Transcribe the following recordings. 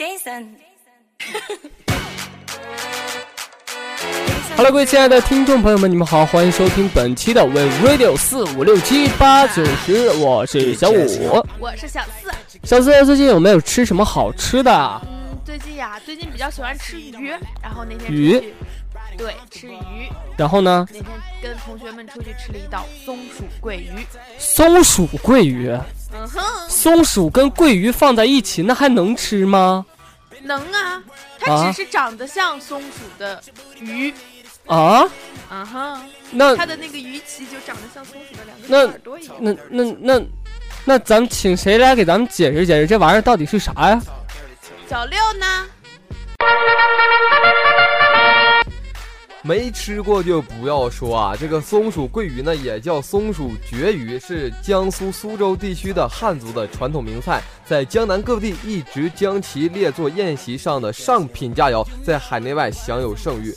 Jason。Hello，各位亲爱的听众朋友们，你们好，欢迎收听本期的 We Radio 四五六七八九十，我是小五。我是小四。小四最近有没有吃什么好吃的？嗯，最近呀，最近比较喜欢吃鱼，然后那天鱼对，吃鱼。然后呢？那天跟同学们出去吃了一道松鼠桂鱼。松鼠桂鱼，嗯哼，松鼠跟桂鱼放在一起，那还能吃吗？能啊，它啊只是长得像松鼠的鱼。啊？啊哈，那它的那个鱼鳍就长得像松鼠的两个耳朵一样。那那那那咱们请谁来给咱们解释解释这玩意儿到底是啥呀？小六呢？没吃过就不要说啊！这个松鼠桂鱼呢，也叫松鼠绝鱼，是江苏苏州地区的汉族的传统名菜，在江南各地一直将其列作宴席上的上品佳肴，在海内外享有盛誉。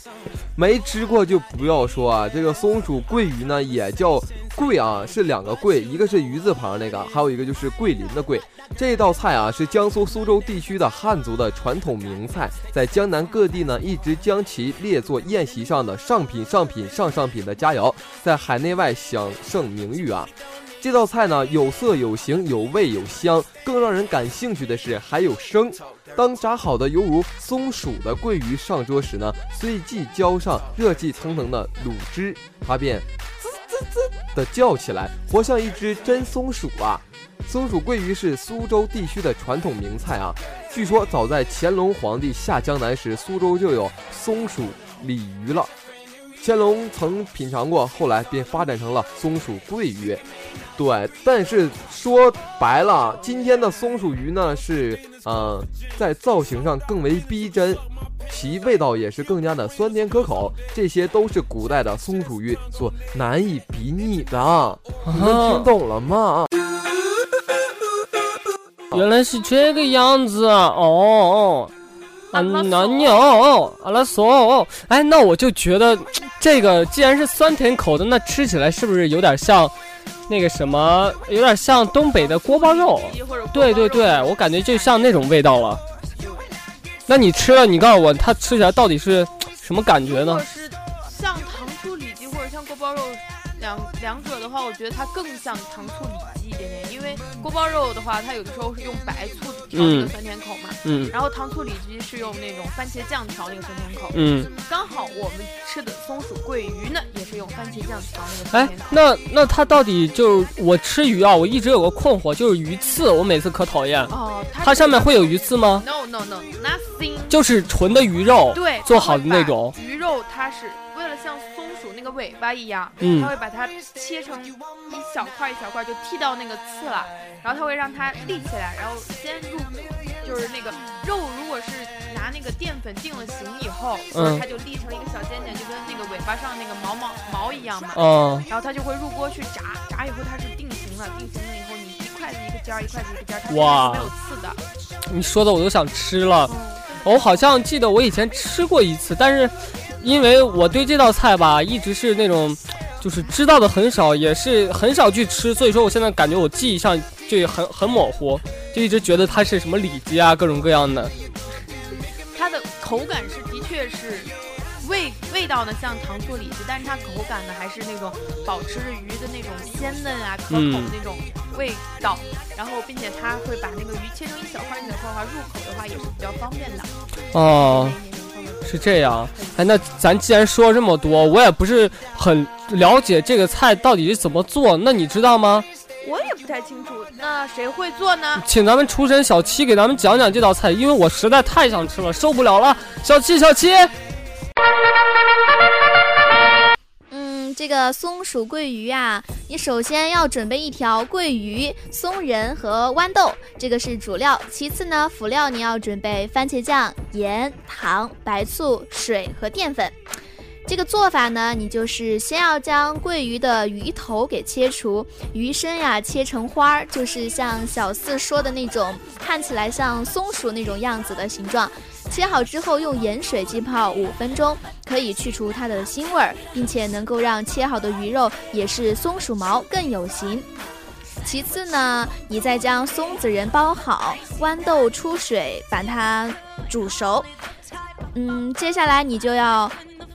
没吃过就不要说啊！这个松鼠桂鱼呢，也叫桂啊，是两个桂，一个是鱼字旁那个，还有一个就是桂林的桂。这道菜啊，是江苏苏州地区的汉族的传统名菜，在江南各地呢，一直将其列作宴席上的上品、上品、上上品的佳肴，在海内外享盛名誉啊。这道菜呢，有色有形，有味有香，更让人感兴趣的是还有声。当炸好的犹如松鼠的桂鱼上桌时呢，随即浇上热气腾腾的卤汁，它便滋滋的叫起来，活像一只真松鼠啊！松鼠桂鱼是苏州地区的传统名菜啊。据说早在乾隆皇帝下江南时，苏州就有松鼠鲤鱼了。乾隆曾品尝过，后来便发展成了松鼠桂鱼。对，但是说白了，今天的松鼠鱼呢是，呃，在造型上更为逼真，其味道也是更加的酸甜可口，这些都是古代的松鼠鱼所难以比拟的。你们听懂了吗？原来是这个样子啊！哦，啊，那牛，阿拉索，哎，那我就觉得这个既然是酸甜口的，那吃起来是不是有点像那个什么，有点像东北的锅包肉？对对对，我感觉就像那种味道了。那你吃了，你告诉我，它吃起来到底是什么感觉呢？是像糖醋里脊或者像锅包肉两两者的话，我觉得它更像糖醋里脊一点点，因为锅包肉的话，它有的时候是用白醋调那个嗯酸甜口嘛，嗯然后糖醋里脊是用那种番茄酱调那个酸甜口。嗯，刚好我们吃的松鼠桂鱼呢，也是用番茄酱调那个酸哎甜口。，那那它到底就是我吃鱼啊，我一直有个困惑，就是鱼刺，我每次可讨厌。哦，它它上面会有鱼刺吗？no no no 就是纯的鱼肉，对，做好的那种。鱼肉，它是为了像松鼠那个尾巴一样，嗯它会把它切成一小块一小块，就剃到那个刺了，然后它会让它立起来，然后先入，就是那个肉，如果是拿那个淀粉定了型以后，嗯它就立成一个小尖尖，就跟那个尾巴上那个毛毛毛一样嘛。嗯，然后它就会入锅去炸，炸以后它是定型了，定型了以后你一筷子一个尖儿，一筷子一个尖儿，它哇是没有刺的。你说的我都想吃了。嗯，我好像记得我以前吃过一次，但是因为我对这道菜吧一直是那种，就是知道的很少，也是很少去吃，所以说我现在感觉我记忆上就很很模糊，就一直觉得它是什么里脊啊，各种各样的。它的口感是的确是味味道呢像糖醋里脊，但是它口感呢还是那种保持着鱼的那种鲜嫩啊、可口的嗯那种味道。然后，并且它会把那个鱼切成一小块一小块的话，入口的话也是比较方便的。哦，是这样。哎，那咱既然说这么多，我也不是很了解这个菜到底是怎么做，那你知道吗？我也不太清楚，那谁会做呢？请咱们厨神小七给咱们讲讲这道菜，因为我实在太想吃了，受不了了。小七，小七，嗯，这个松鼠桂鱼啊，你首先要准备一条桂鱼、松仁和豌豆，这个是主料。其次呢，辅料你要准备番茄酱、盐、糖、白醋、水和淀粉。这个做法呢，你就是先要将桂鱼的鱼头给切除，鱼身呀切成花儿，就是像小四说的那种，看起来像松鼠那种样子的形状。切好之后，用盐水浸泡五分钟，可以去除它的腥味儿，并且能够让切好的鱼肉也是松鼠毛更有型。其次呢，你再将松子仁包好，豌豆出水，把它煮熟。嗯，接下来你就要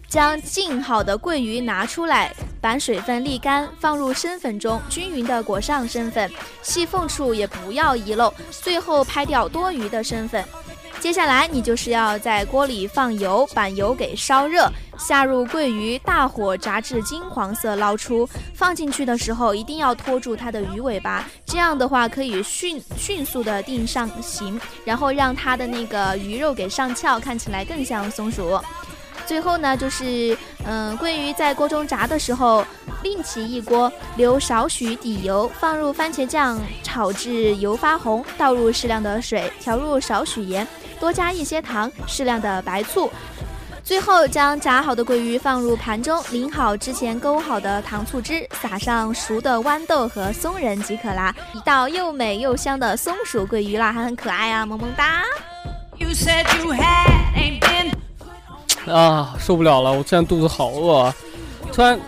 将浸好的桂鱼拿出来，把水分沥干，放入生粉中，均匀的裹上生粉，细缝处也不要遗漏，最后拍掉多余的生粉。接下来你就是要在锅里放油，把油给烧热，下入桂鱼，大火炸至金黄色，捞出。放进去的时候一定要拖住它的鱼尾巴，这样的话可以迅迅速的定上形，然后让它的那个鱼肉给上翘，看起来更像松鼠。最后呢，就是嗯，桂鱼在锅中炸的时候，另起一锅，留少许底油，放入番茄酱，炒至油发红，倒入适量的水，调入少许盐。多加一些糖，适量的白醋，最后将炸好的桂鱼放入盘中，淋好之前勾好的糖醋汁，撒上熟的豌豆和松仁即可啦！一道又美又香的松鼠桂鱼啦，还很可爱啊，萌萌哒！啊，受不了了，我现在肚子好饿，突然，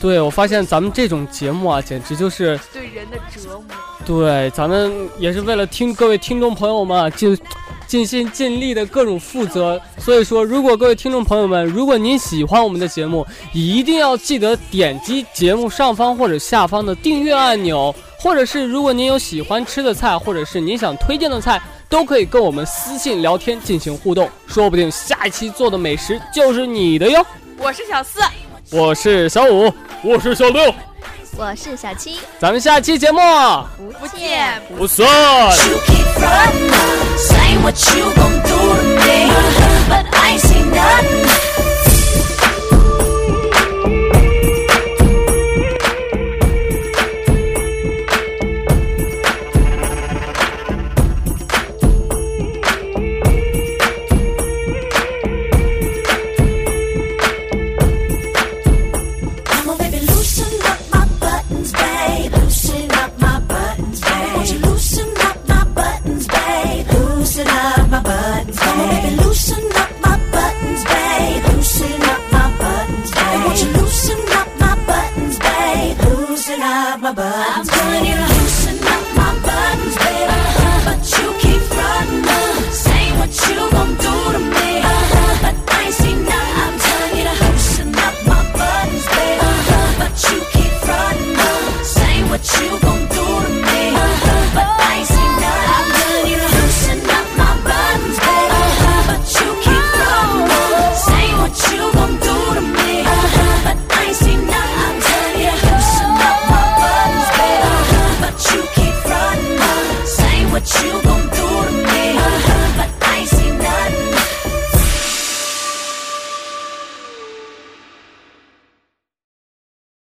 对我发现咱们这种节目啊，简直就是对人的折磨。对，咱们也是为了听各位听众朋友们尽。尽心尽力的各种负责，所以说，如果各位听众朋友们，如果您喜欢我们的节目，一定要记得点击节目上方或者下方的订阅按钮，或者是如果您有喜欢吃的菜，或者是您想推荐的菜，都可以跟我们私信聊天进行互动，说不定下一期做的美食就是你的哟。我是小四，我是小五，我是小六，我是小七，咱们下期节目不见不散。What you gon' do to me? But I see nothing.